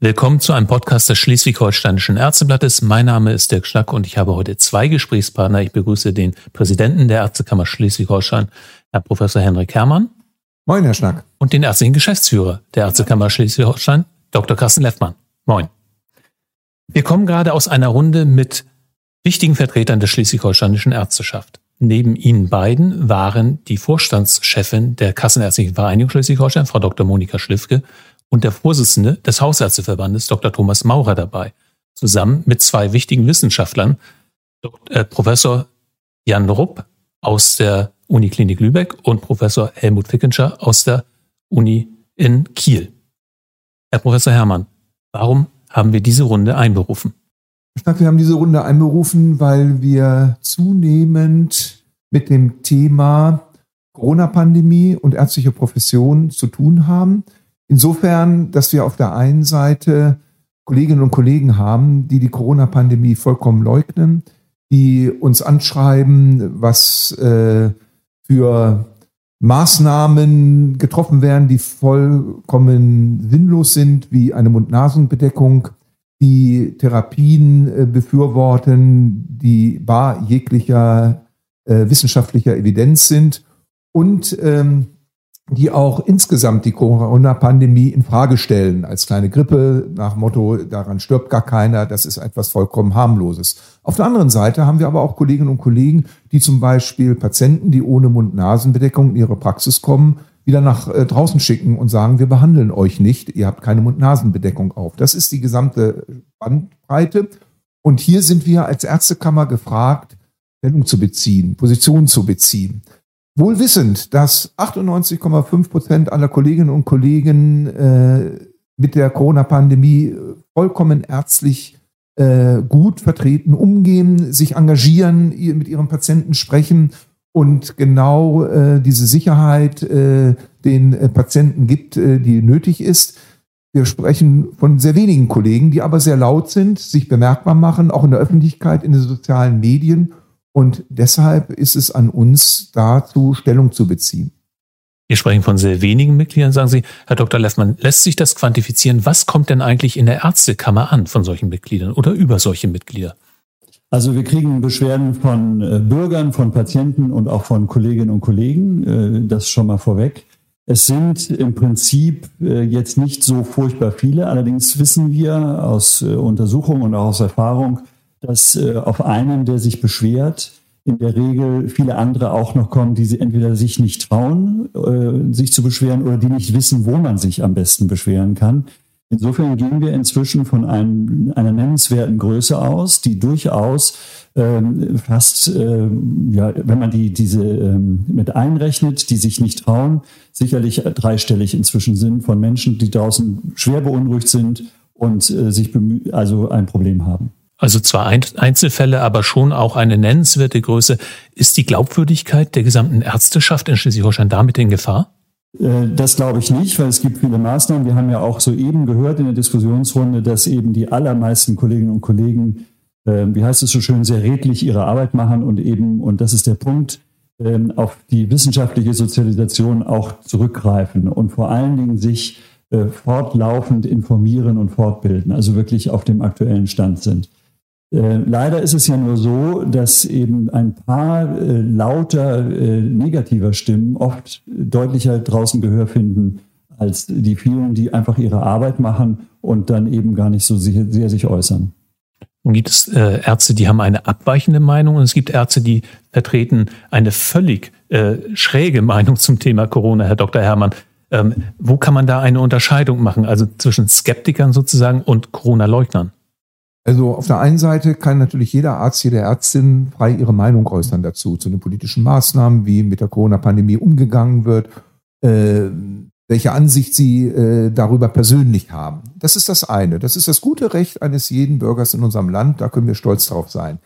Willkommen zu einem Podcast des Schleswig-Holsteinischen Ärzteblattes. Mein Name ist Dirk Schnack und ich habe heute zwei Gesprächspartner. Ich begrüße den Präsidenten der Ärztekammer Schleswig-Holstein, Herr Professor Henrik Herrmann. Moin, Herr Schnack. Und den ärztlichen Geschäftsführer der Ärztekammer Schleswig-Holstein, Dr. Carsten Leffmann. Moin. Wir kommen gerade aus einer Runde mit wichtigen Vertretern der schleswig-holsteinischen Ärzteschaft. Neben Ihnen beiden waren die Vorstandschefin der Kassenärztlichen Vereinigung Schleswig-Holstein, Frau Dr. Monika Schlifke, und der Vorsitzende des Hausärzteverbandes, Dr. Thomas Maurer, dabei, zusammen mit zwei wichtigen Wissenschaftlern, Dr. Äh, Professor Jan Rupp aus der Uniklinik Lübeck und Professor Helmut Fickenscher aus der Uni in Kiel. Herr Professor Herrmann, warum haben wir diese Runde einberufen? Wir haben diese Runde einberufen, weil wir zunehmend mit dem Thema Corona-Pandemie und ärztliche Profession zu tun haben. Insofern, dass wir auf der einen Seite Kolleginnen und Kollegen haben, die die Corona-Pandemie vollkommen leugnen, die uns anschreiben, was äh, für Maßnahmen getroffen werden, die vollkommen sinnlos sind, wie eine Mund-Nasen-Bedeckung, die Therapien äh, befürworten, die bar jeglicher äh, wissenschaftlicher Evidenz sind. Und ähm, die auch insgesamt die Corona-Pandemie in Frage stellen als kleine Grippe nach Motto, daran stirbt gar keiner, das ist etwas vollkommen harmloses. Auf der anderen Seite haben wir aber auch Kolleginnen und Kollegen, die zum Beispiel Patienten, die ohne Mund-Nasen-Bedeckung in ihre Praxis kommen, wieder nach äh, draußen schicken und sagen, wir behandeln euch nicht, ihr habt keine Mund-Nasen-Bedeckung auf. Das ist die gesamte Bandbreite. Und hier sind wir als Ärztekammer gefragt, Stellung zu beziehen, Position zu beziehen. Wohl wissend, dass 98,5 Prozent aller Kolleginnen und Kollegen äh, mit der Corona-Pandemie vollkommen ärztlich äh, gut vertreten umgehen, sich engagieren, mit ihren Patienten sprechen und genau äh, diese Sicherheit äh, den äh, Patienten gibt, äh, die nötig ist. Wir sprechen von sehr wenigen Kollegen, die aber sehr laut sind, sich bemerkbar machen, auch in der Öffentlichkeit, in den sozialen Medien und deshalb ist es an uns, dazu Stellung zu beziehen. Wir sprechen von sehr wenigen Mitgliedern, sagen Sie, Herr Dr. Leffmann, lässt sich das quantifizieren? Was kommt denn eigentlich in der Ärztekammer an von solchen Mitgliedern oder über solche Mitglieder? Also wir kriegen Beschwerden von äh, Bürgern, von Patienten und auch von Kolleginnen und Kollegen. Äh, das schon mal vorweg. Es sind im Prinzip äh, jetzt nicht so furchtbar viele. Allerdings wissen wir aus Untersuchungen und auch aus Erfahrung, dass äh, auf einen, der sich beschwert, in der Regel viele andere auch noch kommen, die sie entweder sich nicht trauen, äh, sich zu beschweren oder die nicht wissen, wo man sich am besten beschweren kann. Insofern gehen wir inzwischen von einem, einer nennenswerten Größe aus, die durchaus ähm, fast, ähm, ja, wenn man die diese ähm, mit einrechnet, die sich nicht trauen, sicherlich dreistellig inzwischen sind von Menschen, die draußen schwer beunruhigt sind und äh, sich bemühen, also ein Problem haben. Also zwar Einzelfälle, aber schon auch eine nennenswerte Größe. Ist die Glaubwürdigkeit der gesamten Ärzteschaft in Schleswig-Holstein damit in Gefahr? Äh, das glaube ich nicht, weil es gibt viele Maßnahmen. Wir haben ja auch soeben gehört in der Diskussionsrunde, dass eben die allermeisten Kolleginnen und Kollegen, ähm, wie heißt es so schön, sehr redlich ihre Arbeit machen und eben, und das ist der Punkt, ähm, auf die wissenschaftliche Sozialisation auch zurückgreifen und vor allen Dingen sich äh, fortlaufend informieren und fortbilden, also wirklich auf dem aktuellen Stand sind. Äh, leider ist es ja nur so, dass eben ein paar äh, lauter äh, negativer Stimmen oft deutlicher draußen Gehör finden als die vielen, die einfach ihre Arbeit machen und dann eben gar nicht so sehr, sehr sich äußern. Nun gibt es äh, Ärzte, die haben eine abweichende Meinung und es gibt Ärzte, die vertreten eine völlig äh, schräge Meinung zum Thema Corona, Herr Dr. Herrmann. Ähm, wo kann man da eine Unterscheidung machen, also zwischen Skeptikern sozusagen und Corona-Leugnern? Also auf der einen Seite kann natürlich jeder Arzt, jede Ärztin frei ihre Meinung äußern dazu, zu den politischen Maßnahmen, wie mit der Corona-Pandemie umgegangen wird, äh, welche Ansicht sie äh, darüber persönlich haben. Das ist das eine. Das ist das gute Recht eines jeden Bürgers in unserem Land. Da können wir stolz drauf sein.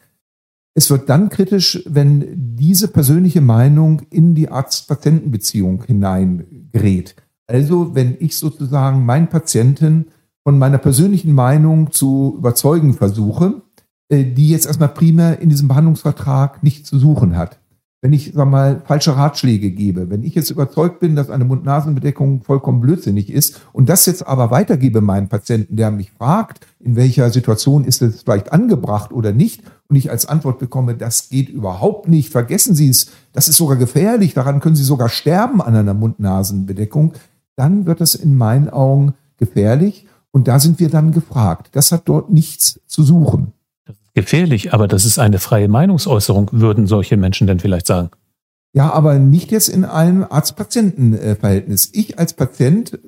Es wird dann kritisch, wenn diese persönliche Meinung in die Arzt-Patienten-Beziehung hineingerät. Also wenn ich sozusagen meinen Patienten von meiner persönlichen Meinung zu überzeugen versuche, äh, die jetzt erstmal primär in diesem Behandlungsvertrag nicht zu suchen hat. wenn ich sag mal falsche Ratschläge gebe, wenn ich jetzt überzeugt bin, dass eine Mund-Nasen-Bedeckung vollkommen blödsinnig ist und das jetzt aber weitergebe meinem Patienten, der mich fragt, in welcher Situation ist es vielleicht angebracht oder nicht, und ich als Antwort bekomme, das geht überhaupt nicht, vergessen Sie es, das ist sogar gefährlich, daran können Sie sogar sterben an einer Mund-Nasen-Bedeckung, dann wird das in meinen Augen gefährlich und da sind wir dann gefragt. Das hat dort nichts zu suchen gefährlich, aber das ist eine freie Meinungsäußerung, würden solche Menschen denn vielleicht sagen. Ja, aber nicht jetzt in einem Arzt-Patienten-Verhältnis. Ich als Patient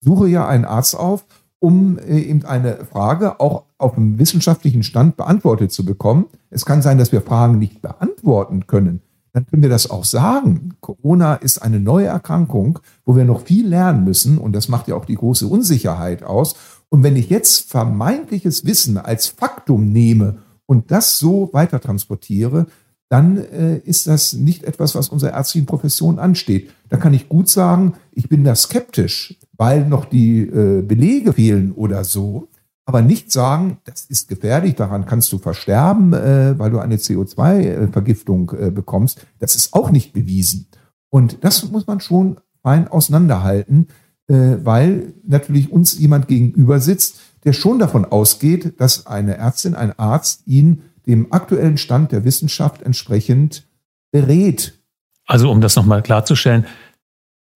suche ja einen Arzt auf, um äh, eben eine Frage auch auf einem wissenschaftlichen Stand beantwortet zu bekommen. Es kann sein, dass wir Fragen nicht beantworten können. Dann können wir das auch sagen. Corona ist eine neue Erkrankung, wo wir noch viel lernen müssen. Und das macht ja auch die große Unsicherheit aus. Und wenn ich jetzt vermeintliches Wissen als Faktum nehme und das so weiter transportiere, dann äh, ist das nicht etwas, was unserer ärztlichen Profession ansteht. Da kann ich gut sagen, ich bin da skeptisch, weil noch die äh, Belege fehlen oder so, aber nicht sagen, das ist gefährlich, daran kannst du versterben, äh, weil du eine CO2-Vergiftung äh, bekommst. Das ist auch nicht bewiesen. Und das muss man schon fein auseinanderhalten äh, weil natürlich uns jemand gegenüber sitzt, der schon davon ausgeht, dass eine Ärztin, ein Arzt ihn dem aktuellen Stand der Wissenschaft entsprechend berät. Also um das nochmal klarzustellen,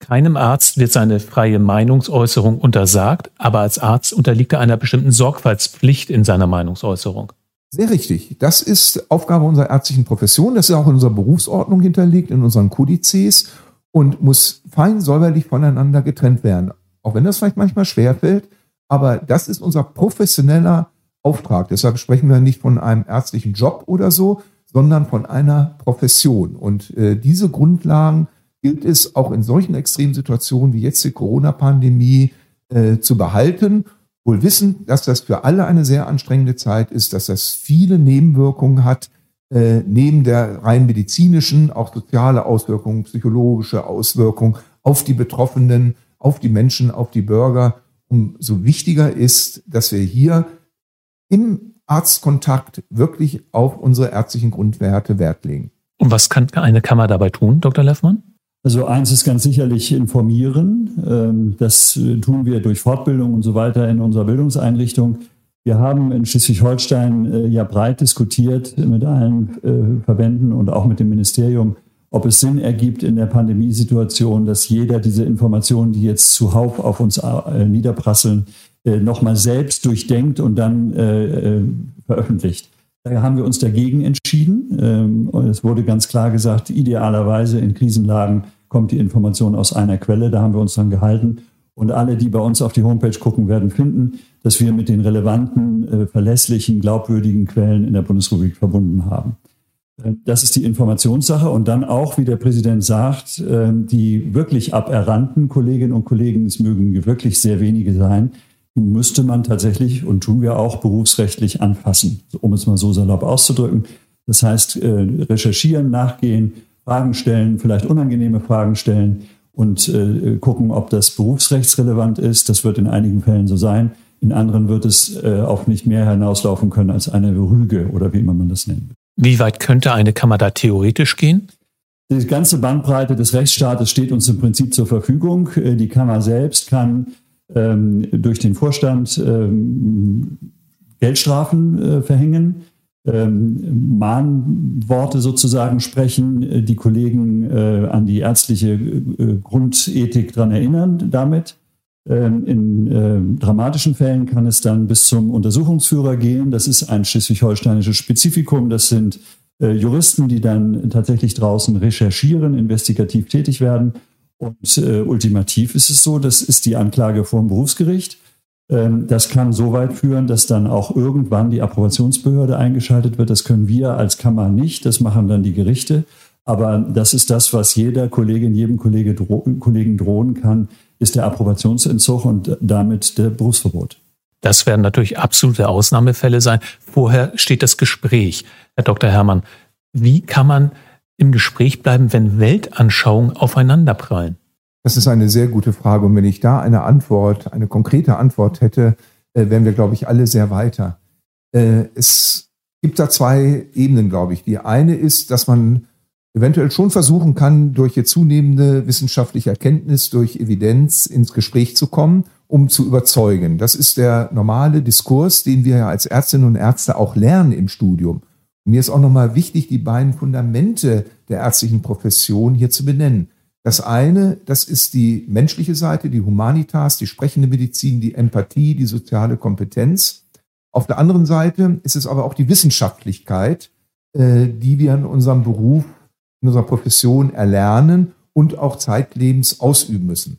keinem Arzt wird seine freie Meinungsäußerung untersagt, aber als Arzt unterliegt er einer bestimmten Sorgfaltspflicht in seiner Meinungsäußerung. Sehr richtig. Das ist Aufgabe unserer ärztlichen Profession. Das ist auch in unserer Berufsordnung hinterlegt, in unseren Kodizes und muss fein säuberlich voneinander getrennt werden. Auch wenn das vielleicht manchmal schwerfällt, aber das ist unser professioneller Auftrag. Deshalb sprechen wir nicht von einem ärztlichen Job oder so, sondern von einer Profession. Und äh, diese Grundlagen gilt es auch in solchen Extremsituationen wie jetzt die Corona-Pandemie äh, zu behalten. Wohl wissen, dass das für alle eine sehr anstrengende Zeit ist, dass das viele Nebenwirkungen hat, äh, neben der rein medizinischen auch soziale Auswirkungen, psychologische Auswirkungen auf die Betroffenen, auf die Menschen, auf die Bürger. Umso wichtiger ist, dass wir hier im Arztkontakt wirklich auf unsere ärztlichen Grundwerte Wert legen. Und was kann eine Kammer dabei tun, Dr. Leffmann? Also eins ist ganz sicherlich informieren. Ähm, das tun wir durch Fortbildung und so weiter in unserer Bildungseinrichtung. Wir haben in Schleswig-Holstein äh, ja breit diskutiert mit allen äh, Verbänden und auch mit dem Ministerium, ob es Sinn ergibt in der Pandemiesituation, dass jeder diese Informationen, die jetzt zuhauf auf uns äh, niederprasseln, äh, nochmal selbst durchdenkt und dann äh, äh, veröffentlicht. Haben wir uns dagegen entschieden. Ähm, es wurde ganz klar gesagt, idealerweise in Krisenlagen kommt die Information aus einer Quelle. Da haben wir uns dann gehalten. Und alle, die bei uns auf die Homepage gucken, werden finden, dass wir mit den relevanten, äh, verlässlichen, glaubwürdigen Quellen in der Bundesrepublik verbunden haben. Äh, das ist die Informationssache. Und dann auch, wie der Präsident sagt, äh, die wirklich aberrannten Kolleginnen und Kollegen, es mögen wirklich sehr wenige sein, müsste man tatsächlich und tun wir auch berufsrechtlich anfassen, um es mal so salopp auszudrücken. Das heißt, äh, recherchieren, nachgehen, Fragen stellen, vielleicht unangenehme Fragen stellen und gucken, ob das berufsrechtsrelevant ist. Das wird in einigen Fällen so sein. In anderen wird es äh, auf nicht mehr hinauslaufen können als eine Rüge oder wie immer man das nennt. Wie weit könnte eine Kammer da theoretisch gehen? Die ganze Bandbreite des Rechtsstaates steht uns im Prinzip zur Verfügung. Äh, die Kammer selbst kann ähm, durch den Vorstand ähm, Geldstrafen äh, verhängen, ähm, Mahnworte sozusagen sprechen, äh, die Kollegen äh, an die ärztliche äh, Grundethik daran erinnern damit. Ähm, in äh, dramatischen Fällen kann es dann bis zum Untersuchungsführer gehen. Das ist ein schleswig-holsteinisches Spezifikum. Das sind äh, Juristen, die dann tatsächlich draußen recherchieren, investigativ tätig werden. Und äh, ultimativ ist es so, das ist die Anklage vor dem Berufsgericht. Ähm, das kann so weit führen, dass dann auch irgendwann die Approbationsbehörde eingeschaltet wird. Das können wir als Kammer nicht. Das machen dann die Gerichte. Aber das ist das, was jeder Kollegin, jedem Kollege, dro Kollegen drohen kann, ist der Approbationsentzug und damit der Berufsverbot. Das werden natürlich absolute Ausnahmefälle sein. Vorher steht das Gespräch. Herr Dr. Herrmann, wie kann man im Gespräch bleiben, wenn Weltanschauungen aufeinanderprallen? Das ist eine sehr gute Frage. Und wenn ich da eine Antwort, eine konkrete Antwort hätte, äh, wären wir, glaube ich, alle sehr weiter. Äh, es gibt da zwei Ebenen, glaube ich. Die eine ist, dass man eventuell schon versuchen kann, durch ihr zunehmende wissenschaftliche Erkenntnis, durch Evidenz ins Gespräch zu kommen, um zu überzeugen. Das ist der normale Diskurs, den wir ja als Ärztinnen und Ärzte auch lernen im Studium. Mir ist auch nochmal wichtig, die beiden Fundamente der ärztlichen Profession hier zu benennen. Das eine, das ist die menschliche Seite, die Humanitas, die sprechende Medizin, die Empathie, die soziale Kompetenz. Auf der anderen Seite ist es aber auch die Wissenschaftlichkeit, äh, die wir in unserem Beruf in unserer Profession erlernen und auch zeitlebens ausüben müssen.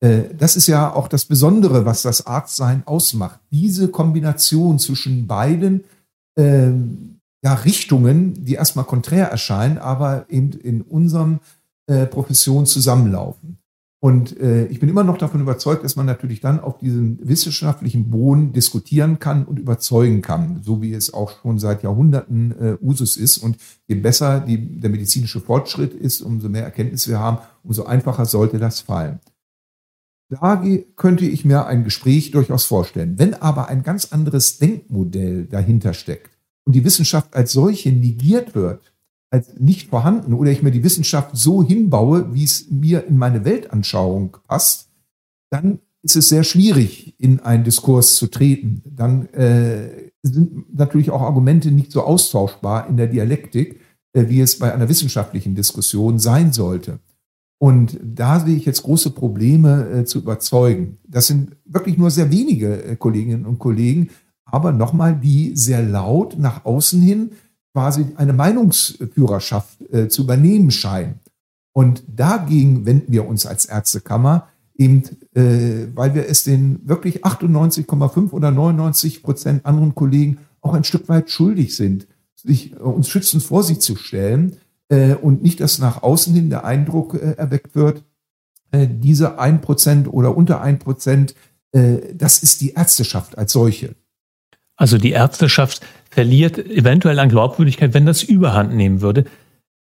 Äh, das ist ja auch das Besondere, was das Arztsein ausmacht. Diese Kombination zwischen beiden äh, ja, Richtungen, die erstmal konträr erscheinen, aber eben in unserem äh, Profession zusammenlaufen. Und äh, ich bin immer noch davon überzeugt, dass man natürlich dann auf diesem wissenschaftlichen Boden diskutieren kann und überzeugen kann, so wie es auch schon seit Jahrhunderten äh, Usus ist. Und je besser die, der medizinische Fortschritt ist, umso mehr Erkenntnis wir haben, umso einfacher sollte das fallen. Da könnte ich mir ein Gespräch durchaus vorstellen. Wenn aber ein ganz anderes Denkmodell dahinter steckt und die Wissenschaft als solche negiert wird, als nicht vorhanden oder ich mir die Wissenschaft so hinbaue, wie es mir in meine Weltanschauung passt, dann ist es sehr schwierig, in einen Diskurs zu treten. Dann äh, sind natürlich auch Argumente nicht so austauschbar in der Dialektik, äh, wie es bei einer wissenschaftlichen Diskussion sein sollte. Und da sehe ich jetzt große Probleme äh, zu überzeugen. Das sind wirklich nur sehr wenige äh, Kolleginnen und Kollegen, aber nochmal, die sehr laut nach außen hin quasi eine Meinungsführerschaft äh, zu übernehmen scheinen. Und dagegen wenden wir uns als Ärztekammer, eben äh, weil wir es den wirklich 98,5 oder 99 Prozent anderen Kollegen auch ein Stück weit schuldig sind, sich, äh, uns schützend vor sie zu stellen äh, und nicht, dass nach außen hin der Eindruck äh, erweckt wird, äh, diese ein Prozent oder unter ein Prozent, äh, das ist die Ärzteschaft als solche. Also die Ärzteschaft verliert eventuell an Glaubwürdigkeit, wenn das überhand nehmen würde.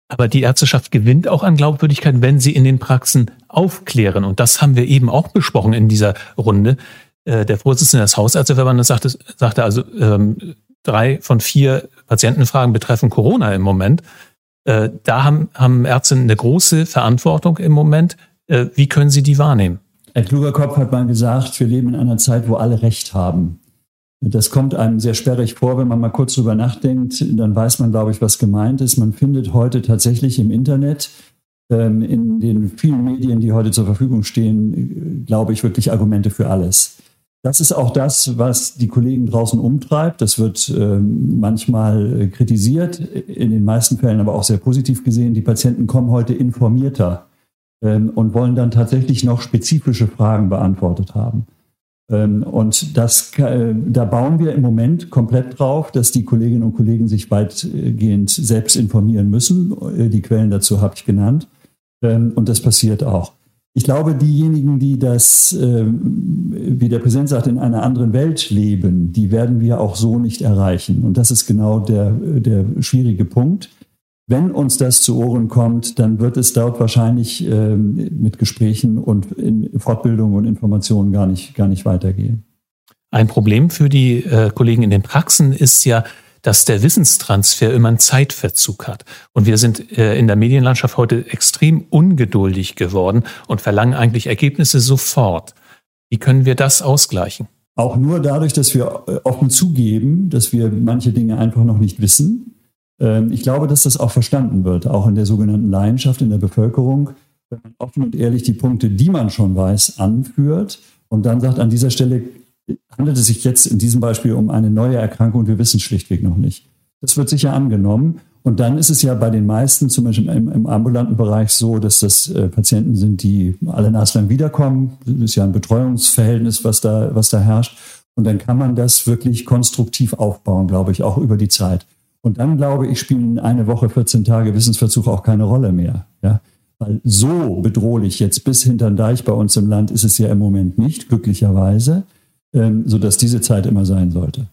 Aber die Ärzteschaft gewinnt auch an Glaubwürdigkeit, wenn sie in den Praxen aufklären. Und das haben wir eben auch besprochen in dieser Runde. Äh, der Vorsitzende des Hausärzteverbandes sagte, sagte also, ähm, drei von vier Patientenfragen betreffen Corona im Moment. Äh, da haben, haben Ärzte eine große Verantwortung im Moment. Äh, wie können Sie die wahrnehmen? Ein kluger Kopf hat mal gesagt, wir leben in einer Zeit, wo alle Recht haben. Das kommt einem sehr sperrig vor, wenn man mal kurz drüber nachdenkt. Dann weiß man, glaube ich, was gemeint ist. Man findet heute tatsächlich im Internet, ähm, in den vielen Medien, die heute zur Verfügung stehen, glaube ich, wirklich Argumente für alles. Das ist auch das, was die Kollegen draußen umtreibt. Das wird ähm, manchmal kritisiert, in den meisten Fällen aber auch sehr positiv gesehen. Die Patienten kommen heute informierter ähm, und wollen dann tatsächlich noch spezifische Fragen beantwortet haben. Ähm, und das, äh, da bauen wir im Moment komplett drauf, dass die Kolleginnen und Kollegen sich weitgehend selbst informieren müssen. Äh, die Quellen dazu habe ich genannt. Ähm, und das passiert auch. Ich glaube, diejenigen, die das, ähm, wie der Präsident sagt, in einer anderen Welt leben, die werden wir auch so nicht erreichen. Und das ist genau der, der schwierige Punkt. Wenn uns das zu Ohren kommt, dann wird es dort wahrscheinlich äh, mit Gesprächen und in Fortbildung und Informationen gar nicht, gar nicht weitergehen. Ein Problem für die äh, Kollegen in den Praxen ist ja, dass der Wissenstransfer immer einen Zeitverzug hat. Und wir sind äh, in der Medienlandschaft heute extrem ungeduldig geworden und verlangen eigentlich Ergebnisse sofort. Wie können wir das ausgleichen? Auch nur dadurch, dass wir äh, offen zugeben, dass wir manche Dinge einfach noch nicht wissen ähm, ich glaube, dass das auch verstanden wird, auch in der sogenannten Leidenschaft in der Bevölkerung, wenn man offen und ehrlich die Punkte, die man schon weiß, anführt und dann sagt, an dieser Stelle handelt es sich jetzt in diesem Beispiel um eine neue Erkrankung, wir wissen schlichtweg noch nicht. Das wird sicher angenommen. Und dann ist es ja bei den meisten, zum Beispiel im, im ambulanten Bereich, so, dass das äh, Patienten sind, die alle naslang wiederkommen. Das ist ja ein Betreuungsverhältnis, was da, was da herrscht. Und dann kann man das wirklich konstruktiv aufbauen, glaube ich, auch über die Zeit. Und dann, glaube ich, spielen eine Woche, 14 Tage Wissensverzug auch keine Rolle mehr. Ja? Weil so bedrohlich jetzt bis hinter Deich bei uns im Land ist es ja im Moment nicht, glücklicherweise, ähm, sodass diese Zeit immer sein sollte.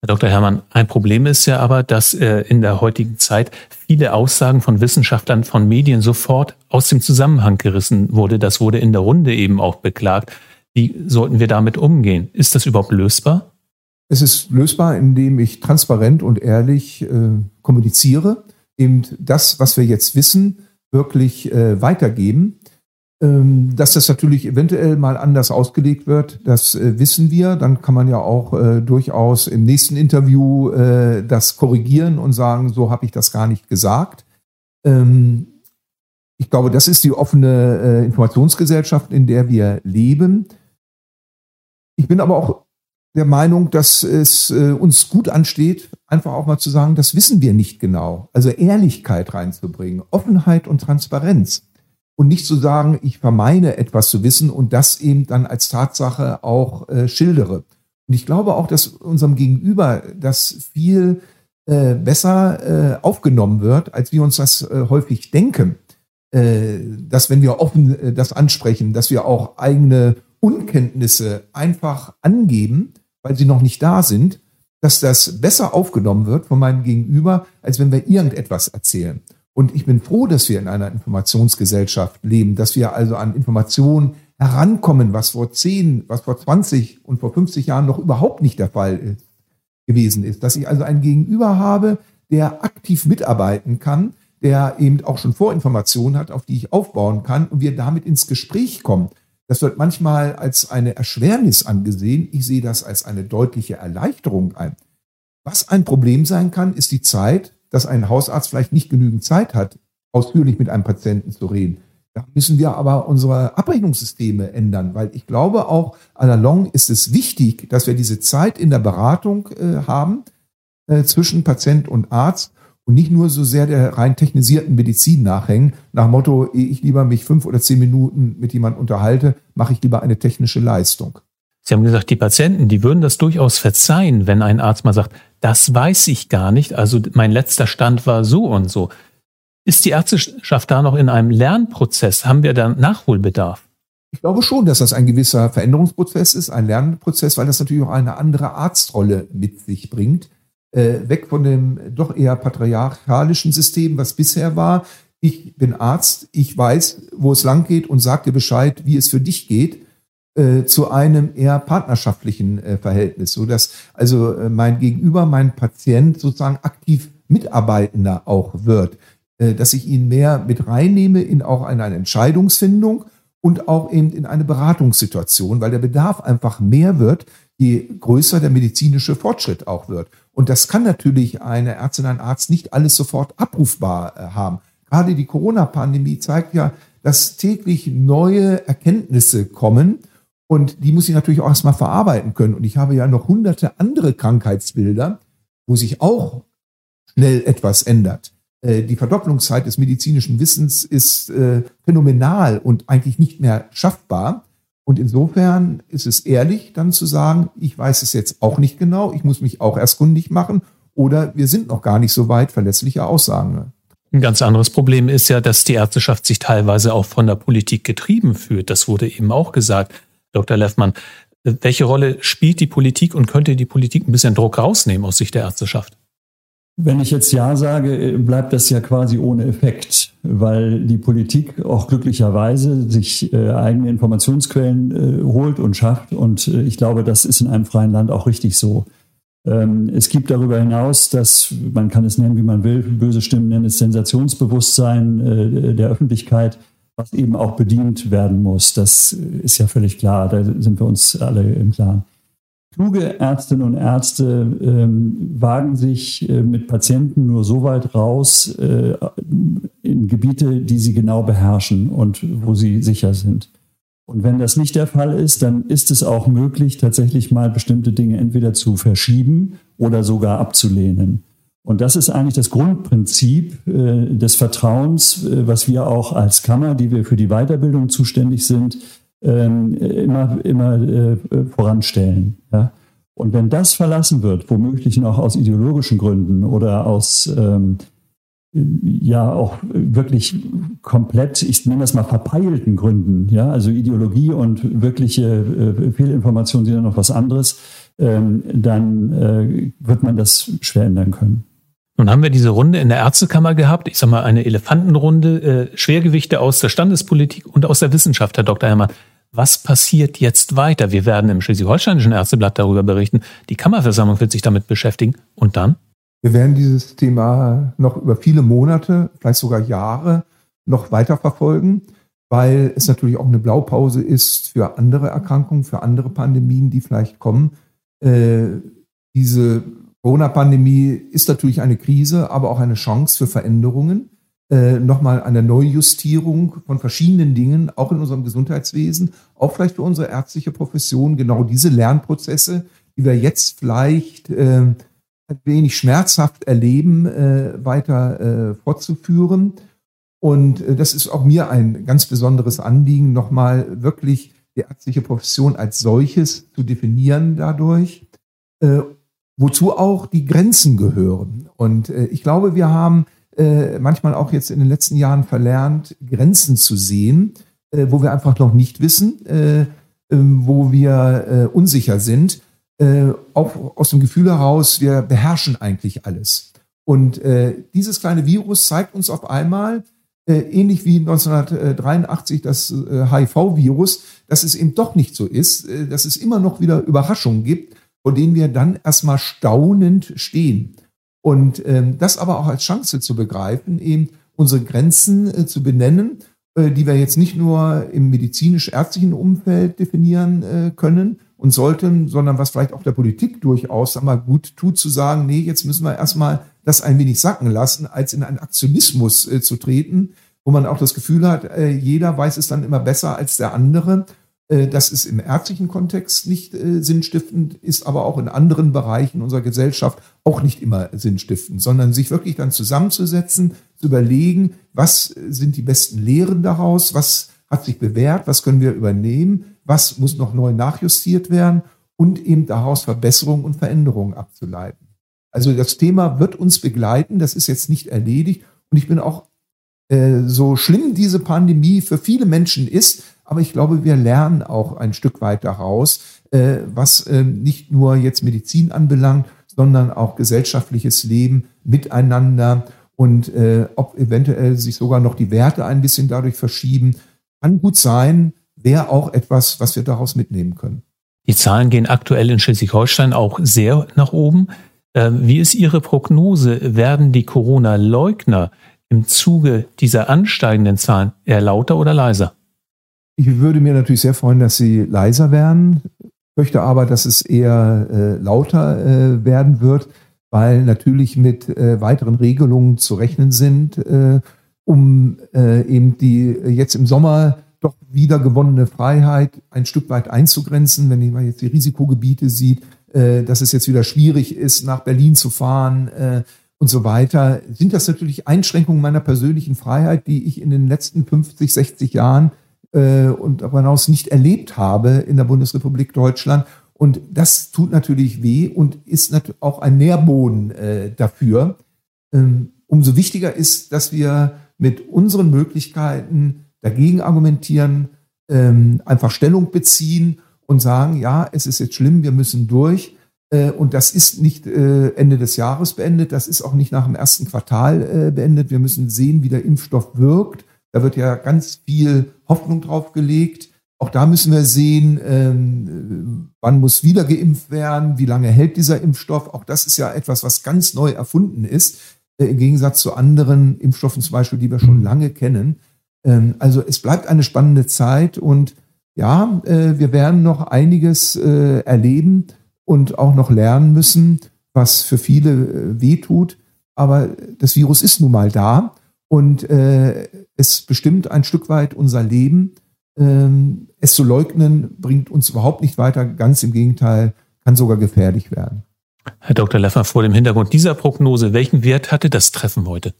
Herr Dr. Herrmann, ein Problem ist ja aber, dass äh, in der heutigen Zeit viele Aussagen von Wissenschaftlern, von Medien sofort aus dem Zusammenhang gerissen wurde. Das wurde in der Runde eben auch beklagt. Wie sollten wir damit umgehen? Ist das überhaupt lösbar? Es ist lösbar, indem ich transparent und ehrlich äh, kommuniziere. eben das, was wir jetzt wissen, wirklich äh, weitergeben. Ähm, dass das natürlich eventuell mal anders ausgelegt wird, das äh, wissen wir. Dann kann man ja auch äh, durchaus im nächsten Interview äh, das korrigieren und sagen, so habe ich das gar nicht gesagt. Ähm, ich glaube, das ist die offene äh, Informationsgesellschaft, in der wir leben. Ich bin aber auch der Meinung, dass es äh, uns gut ansteht, einfach auch mal zu sagen, das wissen wir nicht genau. Also Ehrlichkeit reinzubringen, Offenheit und Transparenz und nicht zu sagen, ich vermeine etwas zu wissen und das eben dann als Tatsache auch äh, schildere. Und ich glaube auch, dass unserem Gegenüber das viel äh, besser äh, aufgenommen wird, als wir uns das äh, häufig denken. Äh, dass wenn wir offen äh, das ansprechen, dass wir auch eigene Unkenntnisse einfach angeben, weil sie noch nicht da sind, dass das besser aufgenommen wird von meinem Gegenüber, als wenn wir irgendetwas erzählen. Und ich bin froh, dass wir in einer Informationsgesellschaft leben, dass wir also an Informationen herankommen, was vor 10, was vor 20 und vor 50 Jahren noch überhaupt nicht der Fall ist, gewesen ist. Dass ich also einen Gegenüber habe, der aktiv mitarbeiten kann, der eben auch schon Vorinformationen hat, auf die ich aufbauen kann und wir damit ins Gespräch kommen. Das wird manchmal als eine Erschwernis angesehen. Ich sehe das als eine deutliche Erleichterung ein. Was ein Problem sein kann, ist die Zeit, dass ein Hausarzt vielleicht nicht genügend Zeit hat, ausführlich mit einem Patienten zu reden. Da müssen wir aber unsere Abrechnungssysteme ändern, weil ich glaube auch, à la longue ist es wichtig, dass wir diese Zeit in der Beratung äh, haben äh, zwischen Patient und Arzt und nicht nur so sehr der rein technisierten Medizin nachhängen, nach Motto, ehe ich lieber mich fünf oder zehn Minuten mit jemandem unterhalte, mache ich lieber eine technische Leistung. Sie haben gesagt, die Patienten, die würden das durchaus verzeihen, wenn ein Arzt mal sagt, das weiß ich gar nicht, also mein letzter Stand war so und so. Ist die Ärzteschaft da noch in einem Lernprozess? Haben wir da Nachholbedarf? Ich glaube schon, dass das ein gewisser Veränderungsprozess ist, ein Lernprozess, weil das natürlich auch eine andere Arztrolle mit sich bringt. Äh, weg von dem doch eher patriarchalischen System, was bisher war. Ich bin Arzt, ich weiß, wo es lang geht und sag dir Bescheid, wie es für dich geht äh, zu einem eher partnerschaftlichen äh, Verhältnis, so dass also äh, mein Gegenüber, mein Patient sozusagen aktiv Mitarbeitender auch wird, äh, dass ich ihn mehr mit reinnehme in auch eine, eine Entscheidungsfindung und auch eben in eine Beratungssituation, weil der Bedarf einfach mehr wird, je größer der medizinische Fortschritt auch wird. Und das kann natürlich eine Ärztin, ein Arzt nicht alles sofort abrufbar äh, haben. Gerade die Corona-Pandemie zeigt ja, dass täglich neue Erkenntnisse kommen und die muss ich natürlich auch erstmal verarbeiten können. Und ich habe ja noch hunderte andere Krankheitsbilder, wo sich auch schnell etwas ändert. Äh, die Verdopplungszeit des medizinischen Wissens ist äh, phänomenal und eigentlich nicht mehr schaffbar. Und insofern ist es ehrlich, dann zu sagen, ich weiß es jetzt auch nicht genau, ich muss mich auch erst kundig machen oder wir sind noch gar nicht so weit, verlässliche Aussagen. Ein ganz anderes Problem ist ja, dass die Ärzteschaft sich teilweise auch von der Politik getrieben fühlt. Das wurde eben auch gesagt. Dr. Leffmann. Welche Rolle spielt die Politik und könnte die Politik ein bisschen Druck rausnehmen aus Sicht der Ärzteschaft? Wenn ich jetzt Ja sage, bleibt das ja quasi ohne Effekt, weil die Politik auch glücklicherweise sich äh, eigene Informationsquellen äh, holt und schafft. Und äh, ich glaube, das ist in einem freien Land auch richtig so. Ähm, es gibt darüber hinaus, dass man kann es nennen, wie man will, böse Stimmen nennen es Sensationsbewusstsein der Öffentlichkeit was eben auch bedient werden muss. Das ist ja völlig klar, da sind wir uns alle im Klaren. Kluge Ärztinnen und Ärzte ähm, wagen sich äh, mit Patienten nur so weit raus äh, in Gebiete, die sie genau beherrschen und wo sie sicher sind. Und wenn das nicht der Fall ist, dann ist es auch möglich, tatsächlich mal bestimmte Dinge entweder zu verschieben oder sogar abzulehnen. Und das ist eigentlich das Grundprinzip äh, des Vertrauens, äh, was wir auch als Kammer, die wir für die Weiterbildung zuständig sind, ähm, immer, immer äh, voranstellen. Ja? Und wenn das verlassen wird, womöglich noch aus ideologischen Gründen oder aus ähm, ja auch wirklich komplett, ich nenne das mal verpeilten Gründen, ja, also Ideologie und wirkliche äh, Fehlinformationen sind ja noch was anderes, ähm, dann äh, wird man das schwer ändern können. Nun haben wir diese Runde in der Ärztekammer gehabt, ich sage mal eine Elefantenrunde, äh, Schwergewichte aus der Standespolitik und aus der Wissenschaft, Herr Dr. Herrmann. Was passiert jetzt weiter? Wir werden im Schleswig-Holsteinischen Ärzteblatt darüber berichten. Die Kammerversammlung wird sich damit beschäftigen. Und dann? Wir werden dieses Thema noch über viele Monate, vielleicht sogar Jahre noch weiter verfolgen, weil es natürlich auch eine Blaupause ist für andere Erkrankungen, für andere Pandemien, die vielleicht kommen. Äh, diese Corona-Pandemie ist natürlich eine Krise, aber auch eine Chance für Veränderungen. Äh, nochmal eine Neujustierung von verschiedenen Dingen, auch in unserem Gesundheitswesen, auch vielleicht für unsere ärztliche Profession, genau diese Lernprozesse, die wir jetzt vielleicht äh, ein wenig schmerzhaft erleben, äh, weiter äh, fortzuführen. Und äh, das ist auch mir ein ganz besonderes Anliegen, nochmal wirklich die ärztliche Profession als solches zu definieren dadurch, äh, wozu auch die Grenzen gehören. Und ich glaube, wir haben äh, manchmal auch jetzt in den letzten Jahren verlernt, Grenzen zu sehen, äh, wo wir einfach noch nicht wissen, äh, ähm, wo wir äh, unsicher sind äh, auch aus dem Gefühl heraus, wir beherrschen eigentlich alles. Und dieses kleine Virus zeigt uns auf einmal, äh, ähnlich wie 1983 das HIV-Virus, dass es eben doch nicht so ist, dass es immer noch wieder Überraschungen gibt, vor denen wir dann erstmal staunend stehen. Und ähm, das aber auch als Chance zu begreifen, eben unsere Grenzen äh, zu benennen, äh, die wir jetzt nicht nur im medizinisch-ärztlichen Umfeld definieren äh, können, und sollten, sondern was vielleicht auch der Politik durchaus einmal gut tut, zu sagen, nee, jetzt müssen wir erstmal das ein wenig sacken lassen, als in einen Aktionismus äh, zu treten, wo man auch das Gefühl hat, äh, jeder weiß es dann immer besser als der andere. Äh, das ist im ärztlichen Kontext nicht äh, sinnstiftend, ist aber auch in anderen Bereichen unserer Gesellschaft auch nicht immer sinnstiftend, sondern sich wirklich dann zusammenzusetzen, zu überlegen, was sind die besten Lehren daraus, was hat sich bewährt, was können wir übernehmen, was muss noch neu nachjustiert werden und eben daraus Verbesserungen und Veränderungen abzuleiten. Also das Thema wird uns begleiten, das ist jetzt nicht erledigt und ich bin auch äh, so schlimm diese Pandemie für viele Menschen ist, aber ich glaube, wir lernen auch ein Stück weit daraus, äh, was äh, nicht nur jetzt Medizin anbelangt, sondern auch gesellschaftliches Leben miteinander und äh, ob eventuell sich sogar noch die Werte ein bisschen dadurch verschieben, kann gut sein, wäre auch etwas, was wir daraus mitnehmen können. Die Zahlen gehen aktuell in Schleswig-Holstein auch sehr nach oben. Ähm, wie ist Ihre Prognose? Werden die Corona-Leugner im Zuge dieser ansteigenden Zahlen eher lauter oder leiser? Ich würde mir natürlich sehr freuen, dass sie leiser werden, möchte aber, dass es eher äh, lauter äh, werden wird, weil natürlich mit äh, weiteren Regelungen zu rechnen sind, äh, um äh, eben die jetzt im Sommer doch wieder gewonnene Freiheit ein Stück weit einzugrenzen, wenn man jetzt die Risikogebiete sieht, äh, dass es jetzt wieder schwierig ist, nach Berlin zu fahren äh, und so weiter, sind das natürlich Einschränkungen meiner persönlichen Freiheit, die ich in den letzten 50, 60 Jahren äh, und darüber hinaus nicht erlebt habe in der Bundesrepublik Deutschland. Und das tut natürlich weh und ist natürlich auch ein Nährboden äh, dafür. Ähm, umso wichtiger ist, dass wir mit unseren Möglichkeiten dagegen argumentieren, ähm, einfach Stellung beziehen und sagen, ja, es ist jetzt schlimm, wir müssen durch. Äh, und das ist nicht äh, Ende des Jahres beendet, das ist auch nicht nach dem ersten Quartal äh, beendet. Wir müssen sehen, wie der Impfstoff wirkt. Da wird ja ganz viel Hoffnung drauf gelegt. Auch da müssen wir sehen, ähm, wann muss wieder geimpft werden, wie lange hält dieser Impfstoff. Auch das ist ja etwas, was ganz neu erfunden ist, äh, im Gegensatz zu anderen Impfstoffen zum Beispiel, die wir schon mhm. lange kennen. Ähm, also es bleibt eine spannende Zeit und ja, äh, wir werden noch einiges äh, erleben und auch noch lernen müssen, was für viele äh, wehtut. Aber das Virus ist nun mal da und es bestimmt ein Stück weit unser Leben. Ähm, es zu leugnen bringt uns überhaupt nicht weiter. Ganz im Gegenteil, kann sogar gefährlich werden. Herr Dr. Leffer, vor dem Hintergrund dieser Prognose, welchen Wert hatte das Treffen heute?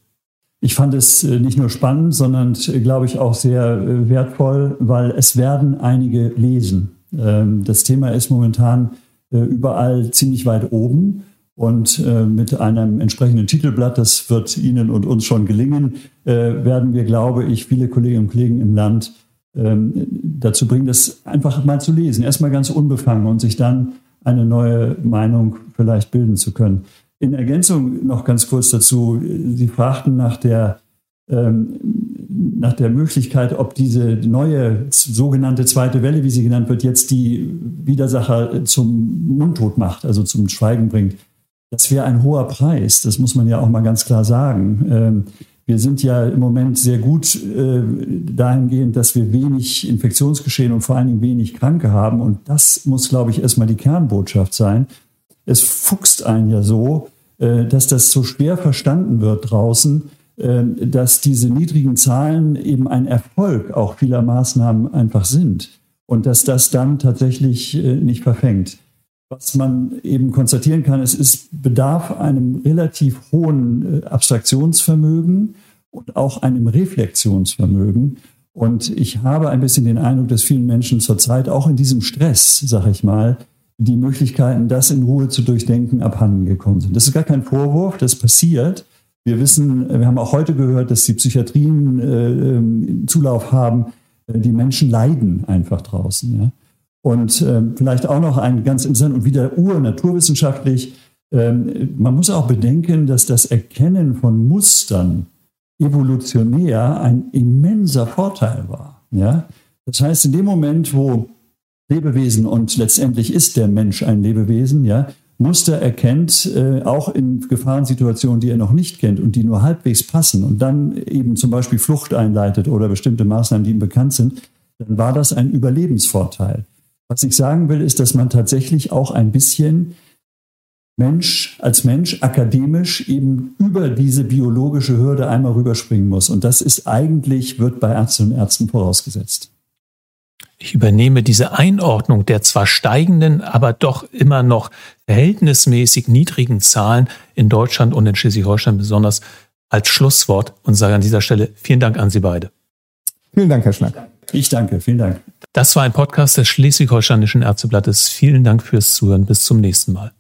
Ich fand es äh, nicht nur spannend, sondern, äh, glaube ich, auch sehr äh, wertvoll, weil es werden einige lesen. Ähm, das Thema ist momentan überall ziemlich weit oben. Und mit einem entsprechenden Titelblatt, das wird Ihnen und uns schon gelingen, werden wir, glaube ich, viele Kolleginnen und Kollegen im Land ähm, dazu bringen, das einfach mal zu lesen. Erstmal ganz unbefangen und sich dann eine neue Meinung vielleicht bilden zu können. In Ergänzung noch ganz kurz dazu, Sie fragten nach der, ähm, nach der Möglichkeit, ob diese neue sogenannte zweite Welle, wie sie genannt wird, jetzt die Widersacher zum Mundtod macht, also zum Schweigen bringt. Das wäre ein hoher Preis, das muss man ja auch mal ganz klar sagen. Ähm, wir sind ja im Moment sehr gut äh, dahingehend, dass wir wenig Infektionsgeschehen und vor allen Dingen wenig Kranke haben. Und das muss, glaube ich, erstmal die Kernbotschaft sein. Es fuchst einen ja so, äh, dass das so schwer verstanden wird draußen, äh, dass diese niedrigen Zahlen eben ein Erfolg auch vieler Maßnahmen einfach sind und dass das dann tatsächlich nicht verfängt. Was man eben konstatieren kann, es ist bedarf einem relativ hohen äh, Abstraktionsvermögen und auch einem Reflexionsvermögen. Und ich habe ein bisschen den Eindruck, dass vielen Menschen zurzeit auch in diesem Stress, sag ich mal, die Möglichkeiten, das in Ruhe zu durchdenken, abhanden gekommen sind. Das ist gar kein Vorwurf, das passiert. Wir wissen, wir haben auch heute gehört, dass die Psychiatrien äh, ähm, Zulauf haben. Äh, die Menschen leiden einfach draußen. Ja? Und äh, vielleicht auch noch ein ganz interessant und wieder ur-naturwissenschaftlich, äh, man muss auch bedenken, dass das Erkennen von Mustern evolutionär ein immenser Vorteil war. Ja? Das heißt, in dem Moment, wo Lebewesen und letztendlich ist der Mensch ein Lebewesen, ja, Muster erkennt, äh, auch in Gefahrensituationen, die er noch nicht kennt und die nur halbwegs passen und dann eben zum Beispiel Flucht einleitet oder bestimmte Maßnahmen, die ihm bekannt sind, dann war das ein Überlebensvorteil. Was ich sagen will, ist, dass man tatsächlich auch ein bisschen Mensch als Mensch akademisch eben über diese biologische Hürde einmal rüberspringen muss. Und das ist eigentlich, wird bei Ärztinnen und Ärzten vorausgesetzt. Ich übernehme diese Einordnung der zwar steigenden, aber doch immer noch verhältnismäßig niedrigen Zahlen in Deutschland und in Schleswig-Holstein besonders als Schlusswort und sage an dieser Stelle vielen Dank an Sie beide. Vielen Dank, Herr Schnack. Ich danke, vielen Dank. Das war ein Podcast des Schleswig-Holsteinischen Ärzteblattes. Vielen Dank fürs Zuhören. Bis zum nächsten Mal.